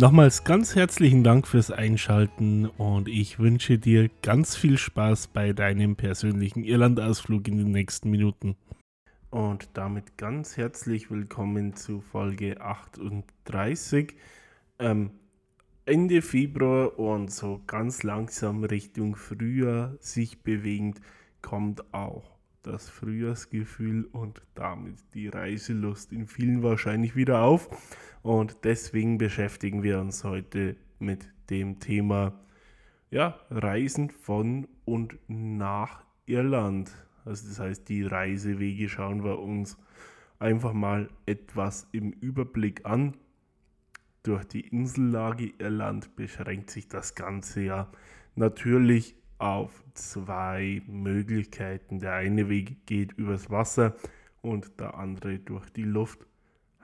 Nochmals ganz herzlichen Dank fürs Einschalten und ich wünsche dir ganz viel Spaß bei deinem persönlichen Irlandausflug in den nächsten Minuten. Und damit ganz herzlich willkommen zu Folge 38. Ähm, Ende Februar und so ganz langsam Richtung Frühjahr sich bewegend kommt auch das Frühjahrsgefühl und damit die Reiselust in vielen wahrscheinlich wieder auf. Und deswegen beschäftigen wir uns heute mit dem Thema ja, Reisen von und nach Irland. Also das heißt, die Reisewege schauen wir uns einfach mal etwas im Überblick an. Durch die Insellage Irland beschränkt sich das Ganze ja natürlich auf zwei Möglichkeiten. Der eine Weg geht übers Wasser und der andere durch die Luft.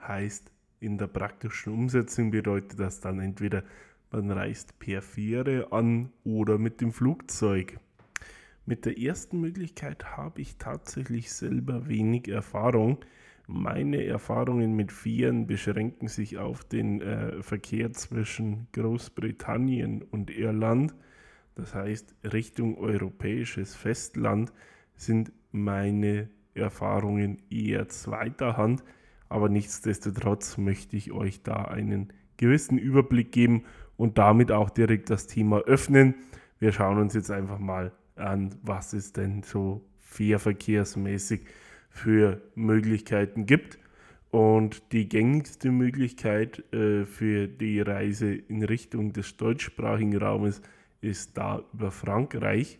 Heißt, in der praktischen Umsetzung bedeutet das dann entweder man reist per Fähre an oder mit dem Flugzeug. Mit der ersten Möglichkeit habe ich tatsächlich selber wenig Erfahrung. Meine Erfahrungen mit Fähren beschränken sich auf den äh, Verkehr zwischen Großbritannien und Irland. Das heißt, Richtung europäisches Festland sind meine Erfahrungen eher zweiter Hand. Aber nichtsdestotrotz möchte ich euch da einen gewissen Überblick geben und damit auch direkt das Thema öffnen. Wir schauen uns jetzt einfach mal an, was es denn so fährverkehrsmäßig für Möglichkeiten gibt. Und die gängigste Möglichkeit äh, für die Reise in Richtung des deutschsprachigen Raumes ist da über Frankreich.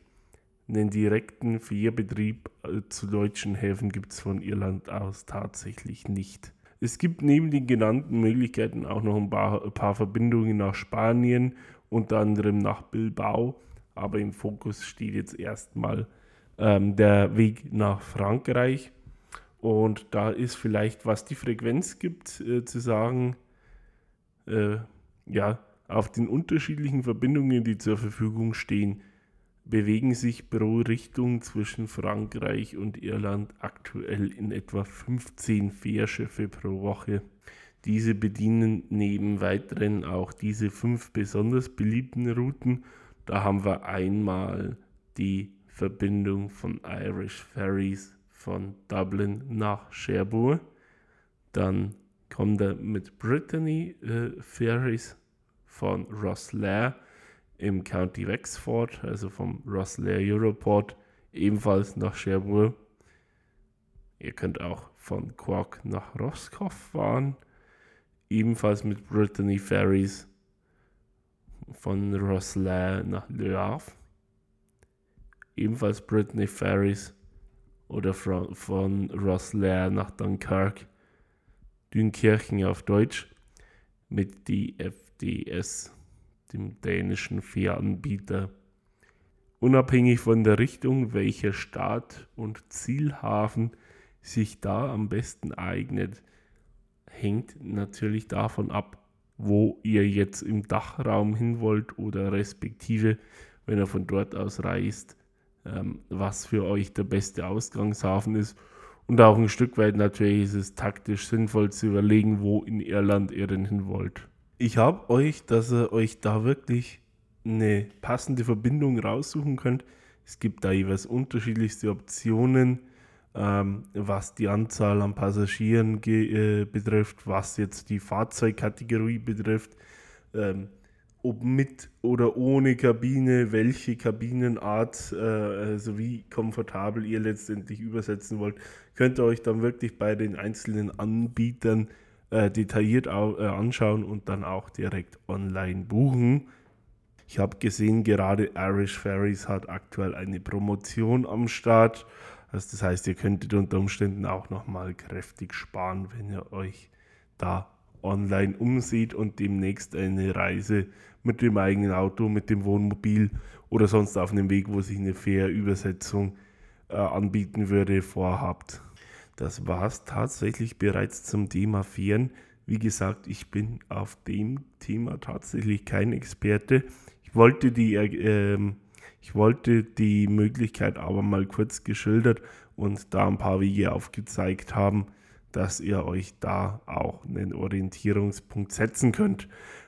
Einen direkten Fährbetrieb äh, zu deutschen Häfen gibt es von Irland aus tatsächlich nicht. Es gibt neben den genannten Möglichkeiten auch noch ein paar, ein paar Verbindungen nach Spanien, unter anderem nach Bilbao, aber im Fokus steht jetzt erstmal ähm, der Weg nach Frankreich. Und da ist vielleicht, was die Frequenz gibt, äh, zu sagen, äh, ja, auf den unterschiedlichen Verbindungen, die zur Verfügung stehen, bewegen sich pro Richtung zwischen Frankreich und Irland aktuell in etwa 15 Fährschiffe pro Woche. Diese bedienen neben weiteren auch diese fünf besonders beliebten Routen. Da haben wir einmal die Verbindung von Irish Ferries von Dublin nach Cherbourg. Dann kommt er mit Brittany äh, Ferries von Rosslare im County Wexford, also vom Rosslare Europort, ebenfalls nach Cherbourg. Ihr könnt auch von Cork nach Roscoff fahren, ebenfalls mit Brittany Ferries von Rosslare nach Le Havre. Ebenfalls Brittany Ferries oder von, von Rosslare nach Dunkirk, Dünkirchen auf Deutsch, mit DFDS dem dänischen Fähranbieter. Unabhängig von der Richtung, welcher Start- und Zielhafen sich da am besten eignet, hängt natürlich davon ab, wo ihr jetzt im Dachraum hin wollt oder respektive, wenn ihr von dort aus reist, ähm, was für euch der beste Ausgangshafen ist. Und auch ein Stück weit natürlich ist es taktisch sinnvoll zu überlegen, wo in Irland ihr denn hin wollt ich habe euch, dass ihr euch da wirklich eine passende Verbindung raussuchen könnt. Es gibt da jeweils unterschiedlichste Optionen, ähm, was die Anzahl an Passagieren äh, betrifft, was jetzt die Fahrzeugkategorie betrifft, ähm, ob mit oder ohne Kabine, welche Kabinenart äh, sowie komfortabel ihr letztendlich übersetzen wollt, könnt ihr euch dann wirklich bei den einzelnen Anbietern äh, detailliert äh, anschauen und dann auch direkt online buchen. Ich habe gesehen, gerade Irish Ferries hat aktuell eine Promotion am Start. Also das heißt, ihr könntet unter Umständen auch nochmal kräftig sparen, wenn ihr euch da online umsieht und demnächst eine Reise mit dem eigenen Auto, mit dem Wohnmobil oder sonst auf einem Weg, wo sich eine Fährübersetzung äh, anbieten würde, vorhabt. Das war es tatsächlich bereits zum Thema Fähren. Wie gesagt, ich bin auf dem Thema tatsächlich kein Experte. Ich wollte die, äh, ich wollte die Möglichkeit aber mal kurz geschildert und da ein paar Wege aufgezeigt haben, dass ihr euch da auch einen Orientierungspunkt setzen könnt.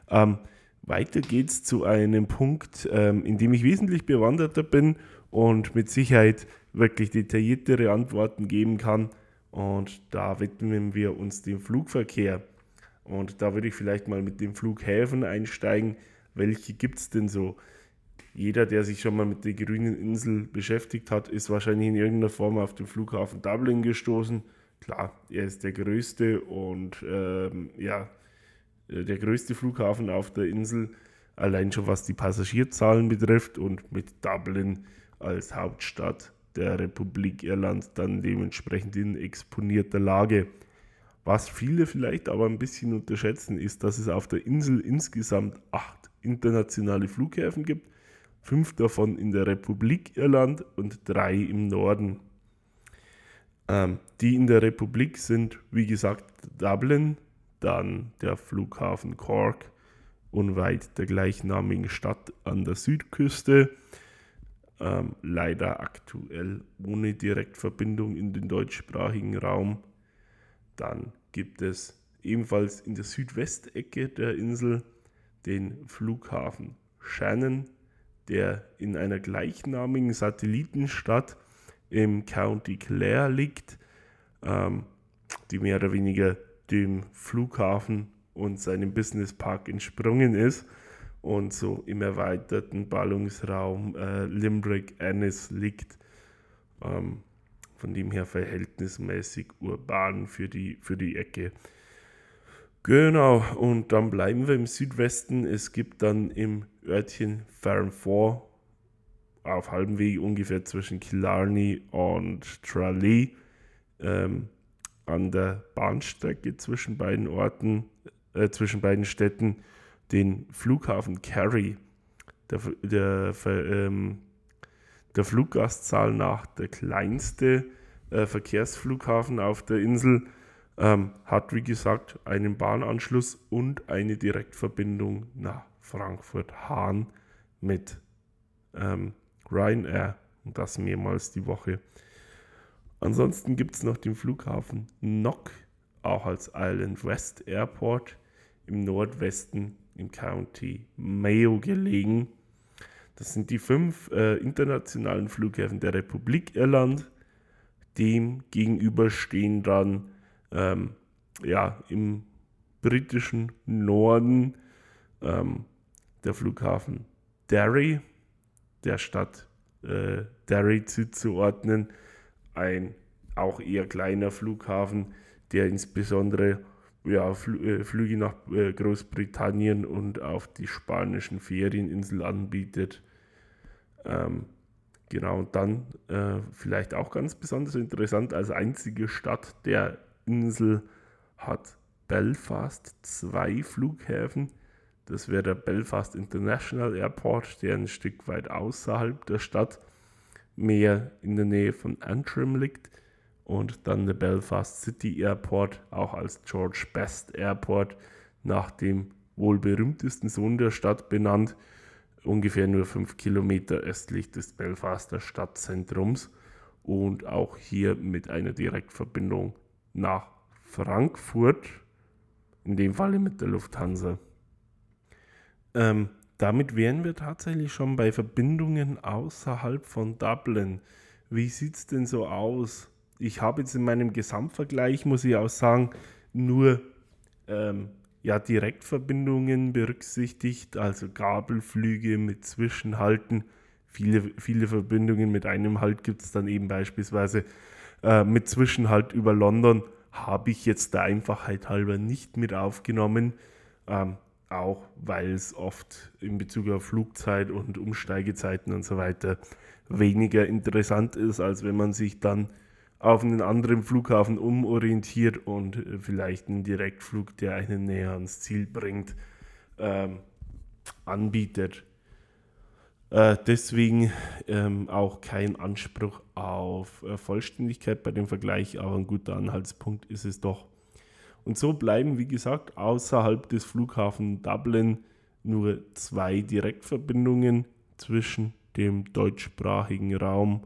Ähm, weiter geht's zu einem Punkt, ähm, in dem ich wesentlich bewanderter bin und mit Sicherheit wirklich detailliertere Antworten geben kann. Und da widmen wir uns dem Flugverkehr. Und da würde ich vielleicht mal mit den Flughäfen einsteigen. Welche gibt es denn so? Jeder, der sich schon mal mit der grünen Insel beschäftigt hat, ist wahrscheinlich in irgendeiner Form auf den Flughafen Dublin gestoßen. Klar, er ist der größte und ähm, ja, äh, der größte Flughafen auf der Insel, allein schon was die Passagierzahlen betrifft und mit Dublin als Hauptstadt der Republik Irland dann dementsprechend in exponierter Lage. Was viele vielleicht aber ein bisschen unterschätzen, ist, dass es auf der Insel insgesamt acht internationale Flughäfen gibt, fünf davon in der Republik Irland und drei im Norden. Ähm, die in der Republik sind, wie gesagt, Dublin, dann der Flughafen Cork, unweit der gleichnamigen Stadt an der Südküste. Ähm, leider aktuell ohne Direktverbindung in den deutschsprachigen Raum. Dann gibt es ebenfalls in der Südwestecke der Insel den Flughafen Shannon, der in einer gleichnamigen Satellitenstadt im County Clare liegt, ähm, die mehr oder weniger dem Flughafen und seinem Businesspark entsprungen ist und so im erweiterten Ballungsraum äh, Limerick Ennis liegt. Ähm, von dem her verhältnismäßig urban für die, für die Ecke. Genau, und dann bleiben wir im Südwesten. Es gibt dann im Örtchen Farm 4 auf halbem Weg ungefähr zwischen Killarney und Tralee ähm, an der Bahnstrecke zwischen beiden Orten, äh, zwischen beiden Städten den Flughafen Kerry. Der, der, ähm, der Fluggastzahl nach der kleinste äh, Verkehrsflughafen auf der Insel. Ähm, hat, wie gesagt, einen Bahnanschluss und eine Direktverbindung nach Frankfurt-Hahn mit ähm, Ryanair und das mehrmals die Woche. Ansonsten gibt es noch den Flughafen Nock, auch als Island West Airport im Nordwesten im County Mayo gelegen. Das sind die fünf äh, internationalen Flughäfen der Republik Irland. Dem gegenüber stehen dann ähm, ja, im britischen Norden ähm, der Flughafen Derry, der Stadt äh, Derry zuzuordnen, ein auch eher kleiner Flughafen, der insbesondere ja, Fl äh, Flüge nach äh, Großbritannien und auf die spanischen Ferieninseln anbietet. Ähm, genau, und dann äh, vielleicht auch ganz besonders interessant, als einzige Stadt der Insel hat Belfast zwei Flughäfen. Das wäre der Belfast International Airport, der ein Stück weit außerhalb der Stadt, mehr in der Nähe von Antrim liegt und dann der Belfast City Airport, auch als George Best Airport, nach dem wohl berühmtesten Sohn der Stadt benannt, ungefähr nur fünf Kilometer östlich des Belfaster Stadtzentrums und auch hier mit einer Direktverbindung nach Frankfurt, in dem Falle mit der Lufthansa. Ähm, damit wären wir tatsächlich schon bei Verbindungen außerhalb von Dublin. Wie sieht es denn so aus? ich habe jetzt in meinem Gesamtvergleich, muss ich auch sagen, nur ähm, ja, Direktverbindungen berücksichtigt, also Gabelflüge mit Zwischenhalten. Viele, viele Verbindungen mit einem Halt gibt es dann eben beispielsweise äh, mit Zwischenhalt über London. Habe ich jetzt der Einfachheit halber nicht mit aufgenommen. Ähm, auch weil es oft in Bezug auf Flugzeit und Umsteigezeiten und so weiter weniger interessant ist, als wenn man sich dann auf einen anderen Flughafen umorientiert und äh, vielleicht einen Direktflug, der einen näher ans Ziel bringt, ähm, anbietet. Äh, deswegen ähm, auch kein Anspruch auf äh, Vollständigkeit bei dem Vergleich, aber ein guter Anhaltspunkt ist es doch. Und so bleiben, wie gesagt, außerhalb des Flughafens Dublin nur zwei Direktverbindungen zwischen dem deutschsprachigen Raum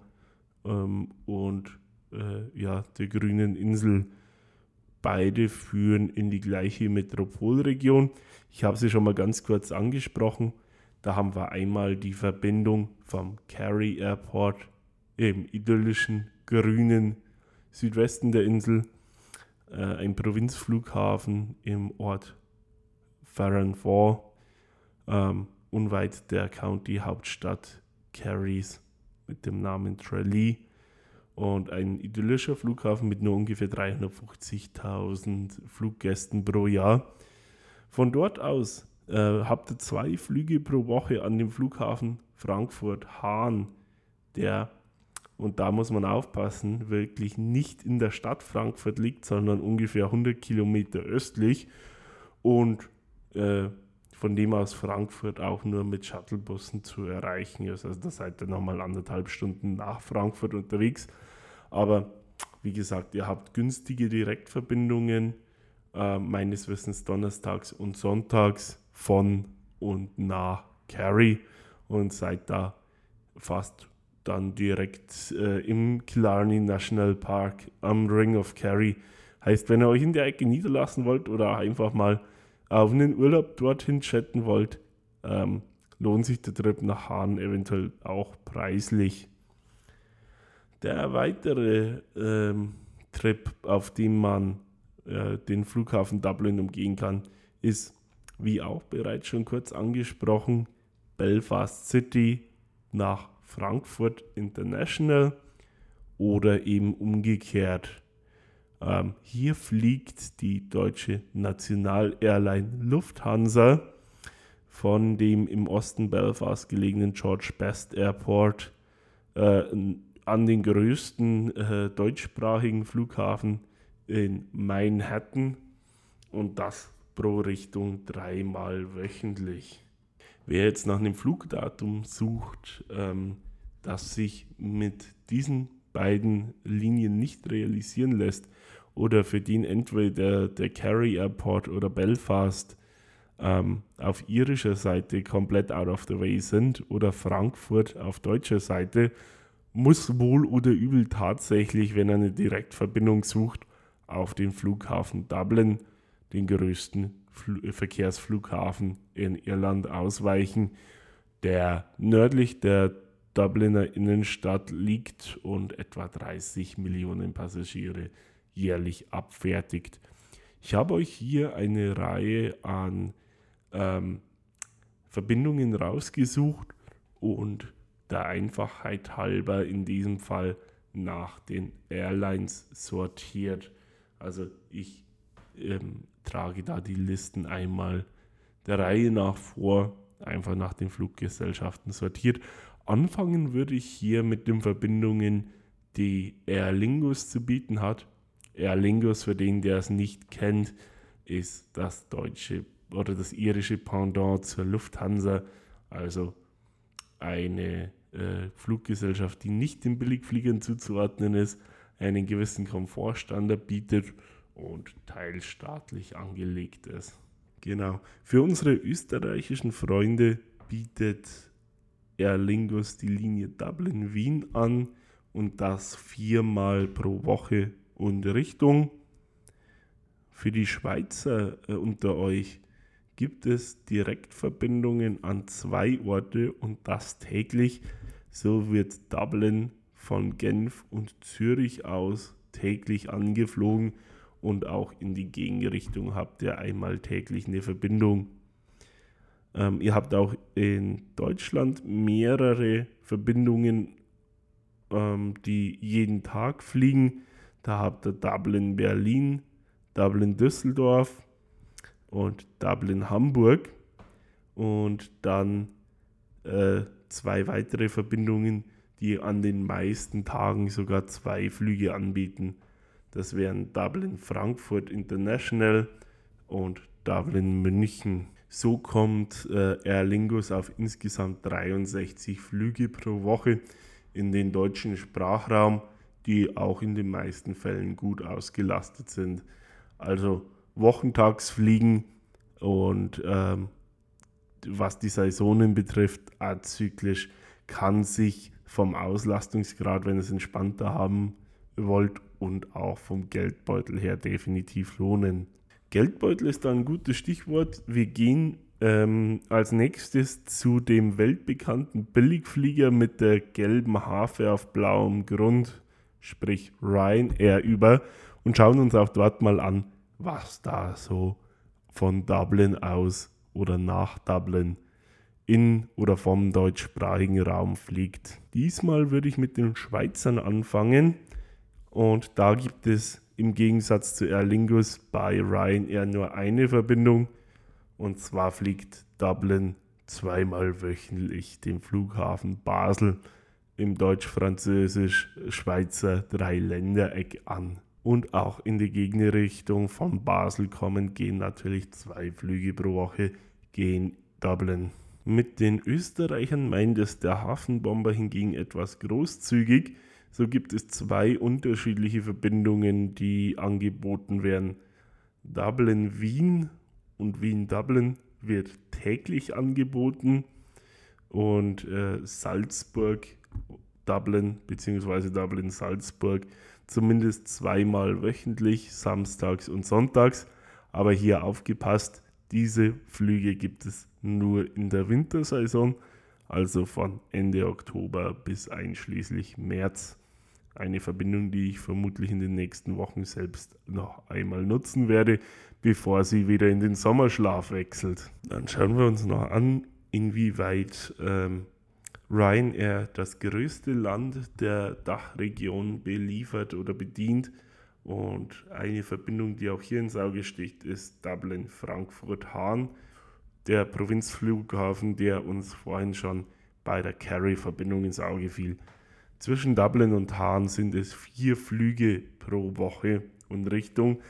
ähm, und äh, ja, der grünen Insel. Beide führen in die gleiche Metropolregion. Ich habe sie schon mal ganz kurz angesprochen. Da haben wir einmal die Verbindung vom Kerry Airport im idyllischen grünen Südwesten der Insel, äh, ein Provinzflughafen im Ort Farranford, ähm, unweit der County-Hauptstadt Kerrys mit dem Namen Tralee und ein idyllischer Flughafen mit nur ungefähr 350.000 Fluggästen pro Jahr. Von dort aus äh, habt ihr zwei Flüge pro Woche an dem Flughafen Frankfurt-Hahn, der, und da muss man aufpassen, wirklich nicht in der Stadt Frankfurt liegt, sondern ungefähr 100 Kilometer östlich und äh, von dem aus Frankfurt auch nur mit Shuttlebussen zu erreichen ist. Also da seid ihr nochmal anderthalb Stunden nach Frankfurt unterwegs. Aber wie gesagt, ihr habt günstige Direktverbindungen, äh, meines Wissens donnerstags und sonntags von und nach Kerry und seid da fast dann direkt äh, im Killarney National Park am Ring of Kerry. Heißt, wenn ihr euch in der Ecke niederlassen wollt oder einfach mal auf einen Urlaub dorthin chatten wollt, ähm, lohnt sich der Trip nach Hahn eventuell auch preislich. Der weitere ähm, Trip, auf dem man äh, den Flughafen Dublin umgehen kann, ist, wie auch bereits schon kurz angesprochen, Belfast City nach Frankfurt International oder eben umgekehrt. Ähm, hier fliegt die deutsche National-Airline Lufthansa von dem im Osten Belfast gelegenen George Best Airport äh, an den größten äh, deutschsprachigen Flughafen in Manhattan und das pro Richtung dreimal wöchentlich. Wer jetzt nach einem Flugdatum sucht, ähm, das sich mit diesen beiden Linien nicht realisieren lässt, oder für den entweder der Kerry Airport oder Belfast ähm, auf irischer Seite komplett out of the way sind oder Frankfurt auf deutscher Seite, muss wohl oder übel tatsächlich, wenn er eine Direktverbindung sucht, auf den Flughafen Dublin, den größten Fl Verkehrsflughafen in Irland, ausweichen, der nördlich der Dubliner Innenstadt liegt und etwa 30 Millionen Passagiere jährlich abfertigt. Ich habe euch hier eine Reihe an ähm, Verbindungen rausgesucht und der Einfachheit halber in diesem Fall nach den Airlines sortiert. Also ich ähm, trage da die Listen einmal der Reihe nach vor, einfach nach den Fluggesellschaften sortiert. Anfangen würde ich hier mit den Verbindungen, die Aer Lingus zu bieten hat. Aer Lingus, für den, der es nicht kennt, ist das deutsche oder das irische Pendant zur Lufthansa, also eine äh, Fluggesellschaft, die nicht den Billigfliegern zuzuordnen ist, einen gewissen Komfortstandard bietet und teilstaatlich angelegt ist. Genau. Für unsere österreichischen Freunde bietet Aer Lingus die Linie Dublin-Wien an und das viermal pro Woche und Richtung. Für die Schweizer äh, unter euch gibt es Direktverbindungen an zwei Orte und das täglich. So wird Dublin von Genf und Zürich aus täglich angeflogen und auch in die Gegenrichtung habt ihr einmal täglich eine Verbindung. Ähm, ihr habt auch in Deutschland mehrere Verbindungen, ähm, die jeden Tag fliegen. Da habt ihr Dublin Berlin, Dublin Düsseldorf und Dublin Hamburg. Und dann äh, zwei weitere Verbindungen, die an den meisten Tagen sogar zwei Flüge anbieten. Das wären Dublin Frankfurt International und Dublin München. So kommt äh, Aer Lingus auf insgesamt 63 Flüge pro Woche in den deutschen Sprachraum, die auch in den meisten Fällen gut ausgelastet sind. Also Wochentagsfliegen und ähm, was die Saisonen betrifft, azyklisch kann sich vom Auslastungsgrad, wenn es entspannter haben wollt, und auch vom Geldbeutel her definitiv lohnen. Geldbeutel ist da ein gutes Stichwort. Wir gehen ähm, als nächstes zu dem weltbekannten Billigflieger mit der gelben Harfe auf blauem Grund, sprich Ryanair, über und schauen uns auch dort mal an, was da so von Dublin aus oder nach Dublin in oder vom deutschsprachigen Raum fliegt. Diesmal würde ich mit den Schweizern anfangen und da gibt es im Gegensatz zu Aer Lingus bei Ryanair nur eine Verbindung und zwar fliegt Dublin zweimal wöchentlich den Flughafen Basel im deutsch-französisch-schweizer Dreiländereck an. Und auch in die Gegenrichtung von Basel kommen gehen natürlich zwei Flüge pro Woche gehen Dublin. Mit den Österreichern meint es der Hafenbomber hingegen etwas großzügig. So gibt es zwei unterschiedliche Verbindungen, die angeboten werden. Dublin-Wien und Wien-Dublin wird täglich angeboten und äh, Salzburg-Dublin bzw. Dublin-Salzburg zumindest zweimal wöchentlich, samstags und sonntags. Aber hier aufgepasst, diese Flüge gibt es nur in der Wintersaison, also von Ende Oktober bis einschließlich März. Eine Verbindung, die ich vermutlich in den nächsten Wochen selbst noch einmal nutzen werde, bevor sie wieder in den Sommerschlaf wechselt. Dann schauen wir uns noch an, inwieweit ähm, Ryanair das größte Land der Dachregion beliefert oder bedient und eine Verbindung, die auch hier ins Auge sticht, ist Dublin-Frankfurt-Hahn, der Provinzflughafen, der uns vorhin schon bei der Carry-Verbindung ins Auge fiel. Zwischen Dublin und Hahn sind es vier Flüge pro Woche und Richtung,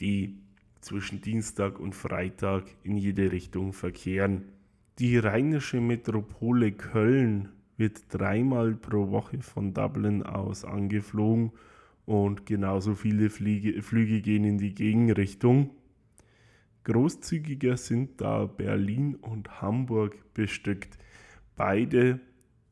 die zwischen Dienstag und Freitag in jede Richtung verkehren. Die rheinische Metropole Köln wird dreimal pro Woche von Dublin aus angeflogen und genauso viele Fliege, Flüge gehen in die Gegenrichtung. Großzügiger sind da Berlin und Hamburg bestückt. Beide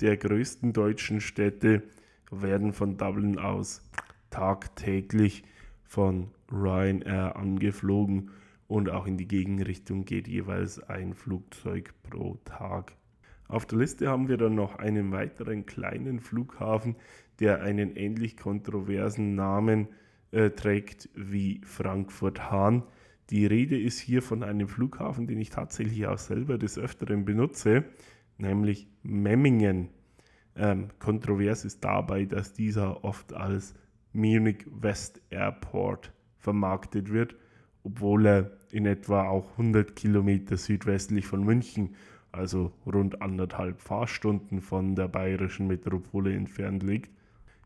der größten deutschen Städte werden von Dublin aus tagtäglich von Ryanair angeflogen und auch in die Gegenrichtung geht jeweils ein Flugzeug pro Tag. Auf der Liste haben wir dann noch einen weiteren kleinen Flughafen, der einen ähnlich kontroversen Namen äh, trägt wie Frankfurt-Hahn. Die Rede ist hier von einem Flughafen, den ich tatsächlich auch selber des Öfteren benutze, nämlich Memmingen. Ähm, kontrovers ist dabei, dass dieser oft als Munich West Airport vermarktet wird, obwohl er in etwa auch 100 Kilometer südwestlich von München also rund anderthalb Fahrstunden von der bayerischen Metropole entfernt liegt.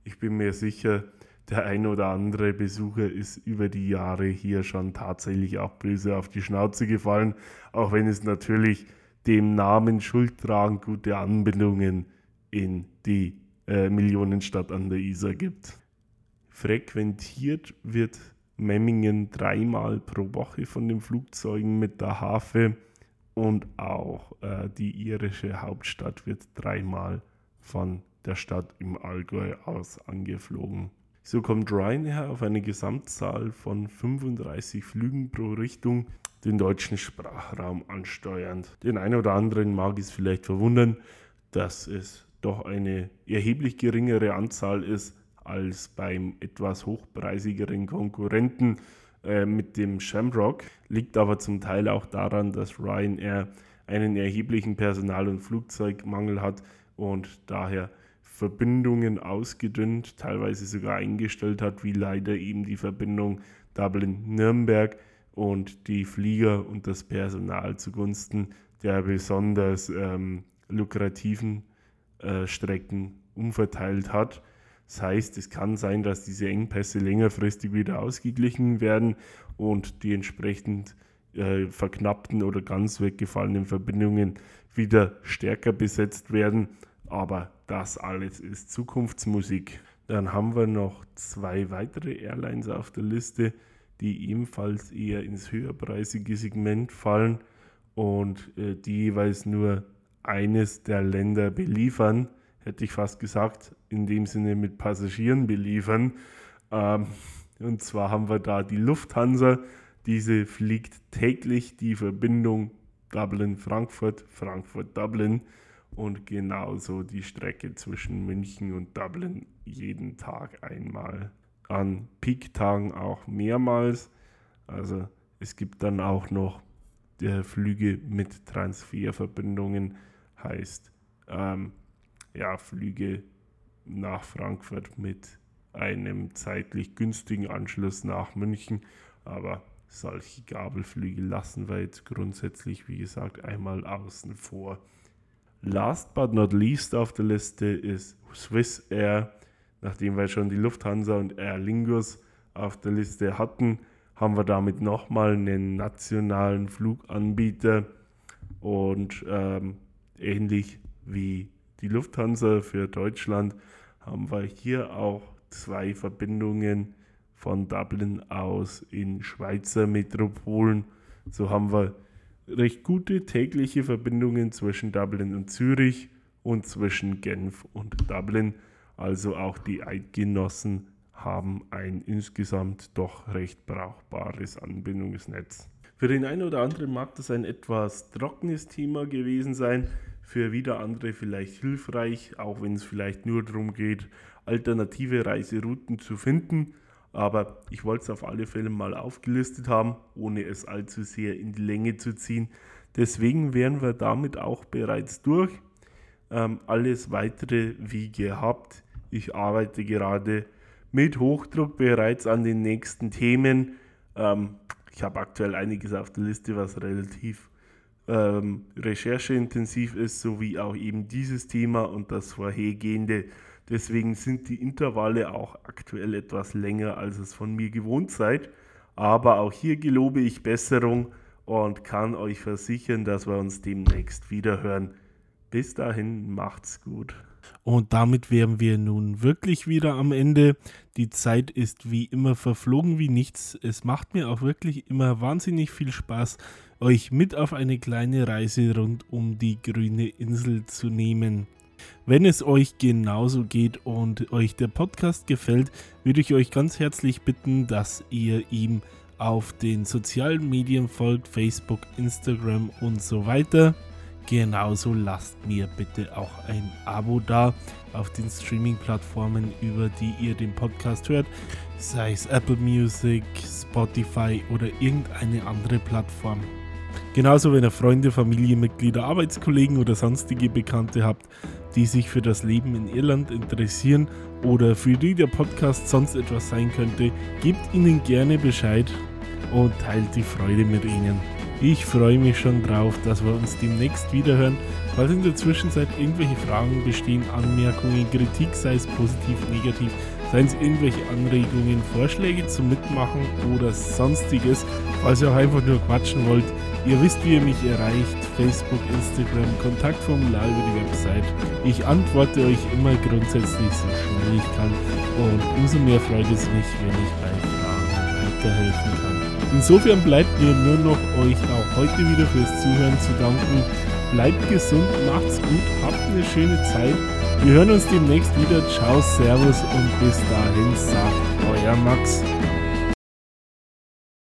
Ich bin mir sicher, der ein oder andere Besucher ist über die Jahre hier schon tatsächlich auch böse auf die Schnauze gefallen, auch wenn es natürlich dem Namen Schuld tragen gute Anbindungen in die äh, Millionenstadt an der Isar gibt. Frequentiert wird Memmingen dreimal pro Woche von den Flugzeugen mit der Hafe und auch äh, die irische Hauptstadt wird dreimal von der Stadt im Allgäu aus angeflogen. So kommt Ryanair auf eine Gesamtzahl von 35 Flügen pro Richtung den deutschen Sprachraum ansteuernd. Den einen oder anderen mag es vielleicht verwundern, dass es doch eine erheblich geringere Anzahl ist als beim etwas hochpreisigeren Konkurrenten äh, mit dem Shamrock, liegt aber zum Teil auch daran, dass Ryanair einen erheblichen Personal- und Flugzeugmangel hat und daher Verbindungen ausgedünnt, teilweise sogar eingestellt hat, wie leider eben die Verbindung Dublin-Nürnberg und die Flieger und das Personal zugunsten der besonders ähm, lukrativen äh, Strecken umverteilt hat. Das heißt, es kann sein, dass diese Engpässe längerfristig wieder ausgeglichen werden und die entsprechend äh, verknappten oder ganz weggefallenen Verbindungen wieder stärker besetzt werden. Aber das alles ist Zukunftsmusik. Dann haben wir noch zwei weitere Airlines auf der Liste, die ebenfalls eher ins höherpreisige Segment fallen und äh, die jeweils nur eines der Länder beliefern, hätte ich fast gesagt, in dem Sinne mit Passagieren beliefern. Ähm, und zwar haben wir da die Lufthansa, diese fliegt täglich die Verbindung Dublin-Frankfurt, Frankfurt-Dublin und genauso die Strecke zwischen München und Dublin jeden Tag einmal. An Peak-Tagen auch mehrmals. Also es gibt dann auch noch der Flüge mit Transferverbindungen, heißt ähm, ja, Flüge nach Frankfurt mit einem zeitlich günstigen Anschluss nach München. Aber solche Gabelflüge lassen wir jetzt grundsätzlich, wie gesagt, einmal außen vor. Last but not least auf der Liste ist Swiss Air. Nachdem wir schon die Lufthansa und Aer Lingus auf der Liste hatten, haben wir damit nochmal einen nationalen Fluganbieter und ähm, ähnlich wie die Lufthansa für Deutschland haben wir hier auch zwei Verbindungen von Dublin aus in Schweizer Metropolen. So haben wir recht gute tägliche Verbindungen zwischen Dublin und Zürich und zwischen Genf und Dublin. Also auch die Eidgenossen haben ein insgesamt doch recht brauchbares Anbindungsnetz. Für den einen oder anderen mag das ein etwas trockenes Thema gewesen sein, für wieder andere vielleicht hilfreich, auch wenn es vielleicht nur darum geht, alternative Reiserouten zu finden. Aber ich wollte es auf alle Fälle mal aufgelistet haben, ohne es allzu sehr in die Länge zu ziehen. Deswegen wären wir damit auch bereits durch. Ähm, alles weitere wie gehabt. Ich arbeite gerade mit Hochdruck bereits an den nächsten Themen. Ähm, ich habe aktuell einiges auf der Liste, was relativ ähm, rechercheintensiv ist, sowie auch eben dieses Thema und das vorhergehende. Deswegen sind die Intervalle auch aktuell etwas länger, als es von mir gewohnt seid. Aber auch hier gelobe ich Besserung und kann euch versichern, dass wir uns demnächst wieder hören. Bis dahin macht's gut. Und damit wären wir nun wirklich wieder am Ende. Die Zeit ist wie immer verflogen wie nichts. Es macht mir auch wirklich immer wahnsinnig viel Spaß, euch mit auf eine kleine Reise rund um die grüne Insel zu nehmen. Wenn es euch genauso geht und euch der Podcast gefällt, würde ich euch ganz herzlich bitten, dass ihr ihm auf den sozialen Medien folgt, Facebook, Instagram und so weiter. Genauso lasst mir bitte auch ein Abo da auf den Streaming-Plattformen, über die ihr den Podcast hört, sei es Apple Music, Spotify oder irgendeine andere Plattform. Genauso, wenn ihr Freunde, Familienmitglieder, Arbeitskollegen oder sonstige Bekannte habt, die sich für das Leben in Irland interessieren oder für die der Podcast sonst etwas sein könnte, gebt ihnen gerne Bescheid und teilt die Freude mit ihnen. Ich freue mich schon drauf, dass wir uns demnächst wiederhören. Falls in der Zwischenzeit irgendwelche Fragen bestehen, Anmerkungen, Kritik, sei es positiv, negativ, seien es irgendwelche Anregungen, Vorschläge zum Mitmachen oder sonstiges, falls ihr auch einfach nur quatschen wollt, ihr wisst, wie ihr mich erreicht, Facebook, Instagram, Kontaktformular über die Website. Ich antworte euch immer grundsätzlich so schnell ich kann und umso mehr freut es mich, wenn ich bei Fragen weiterhelfen kann. Insofern bleibt mir nur noch euch auch heute wieder fürs Zuhören zu danken. Bleibt gesund, macht's gut, habt eine schöne Zeit. Wir hören uns demnächst wieder. Ciao, Servus und bis dahin sagt euer Max.